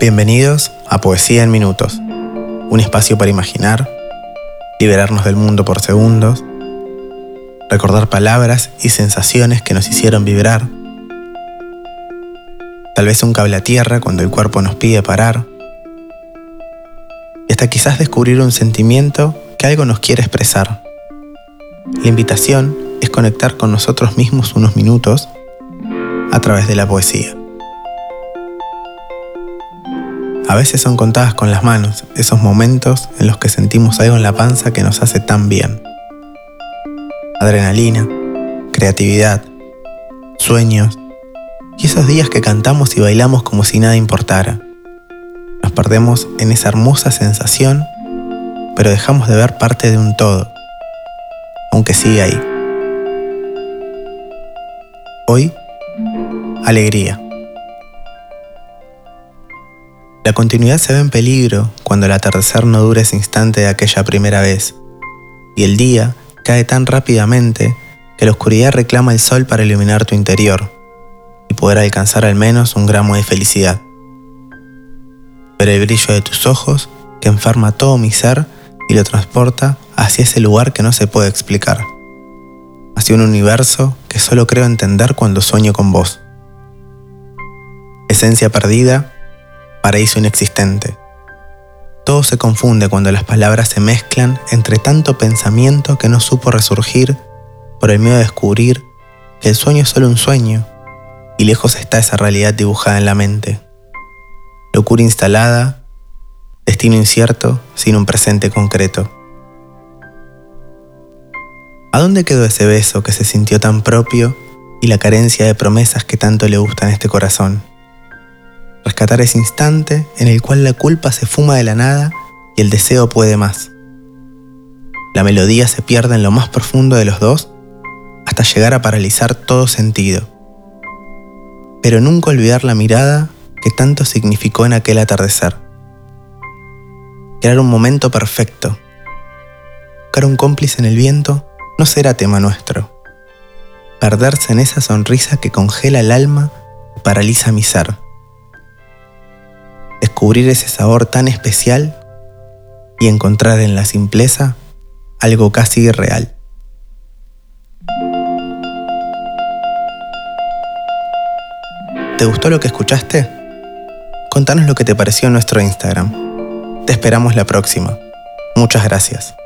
Bienvenidos a Poesía en Minutos, un espacio para imaginar, liberarnos del mundo por segundos, recordar palabras y sensaciones que nos hicieron vibrar, tal vez un cable a tierra cuando el cuerpo nos pide parar, y hasta quizás descubrir un sentimiento que algo nos quiere expresar. La invitación es conectar con nosotros mismos unos minutos a través de la poesía. A veces son contadas con las manos esos momentos en los que sentimos algo en la panza que nos hace tan bien. Adrenalina, creatividad, sueños y esos días que cantamos y bailamos como si nada importara. Nos perdemos en esa hermosa sensación, pero dejamos de ver parte de un todo, aunque sigue ahí. Hoy, alegría. La continuidad se ve en peligro cuando el atardecer no dura ese instante de aquella primera vez, y el día cae tan rápidamente que la oscuridad reclama el sol para iluminar tu interior y poder alcanzar al menos un gramo de felicidad. Pero el brillo de tus ojos que enferma todo mi ser y lo transporta hacia ese lugar que no se puede explicar, hacia un universo que solo creo entender cuando sueño con vos. Esencia perdida paraíso inexistente. Todo se confunde cuando las palabras se mezclan entre tanto pensamiento que no supo resurgir por el miedo a descubrir que el sueño es solo un sueño y lejos está esa realidad dibujada en la mente. Locura instalada, destino incierto sin un presente concreto. ¿A dónde quedó ese beso que se sintió tan propio y la carencia de promesas que tanto le gustan a este corazón? Rescatar ese instante en el cual la culpa se fuma de la nada y el deseo puede más. La melodía se pierde en lo más profundo de los dos hasta llegar a paralizar todo sentido. Pero nunca olvidar la mirada que tanto significó en aquel atardecer. Crear un momento perfecto. Buscar un cómplice en el viento no será tema nuestro. Perderse en esa sonrisa que congela el alma y paraliza mi ser descubrir ese sabor tan especial y encontrar en la simpleza algo casi irreal. ¿Te gustó lo que escuchaste? Contanos lo que te pareció en nuestro Instagram. Te esperamos la próxima. Muchas gracias.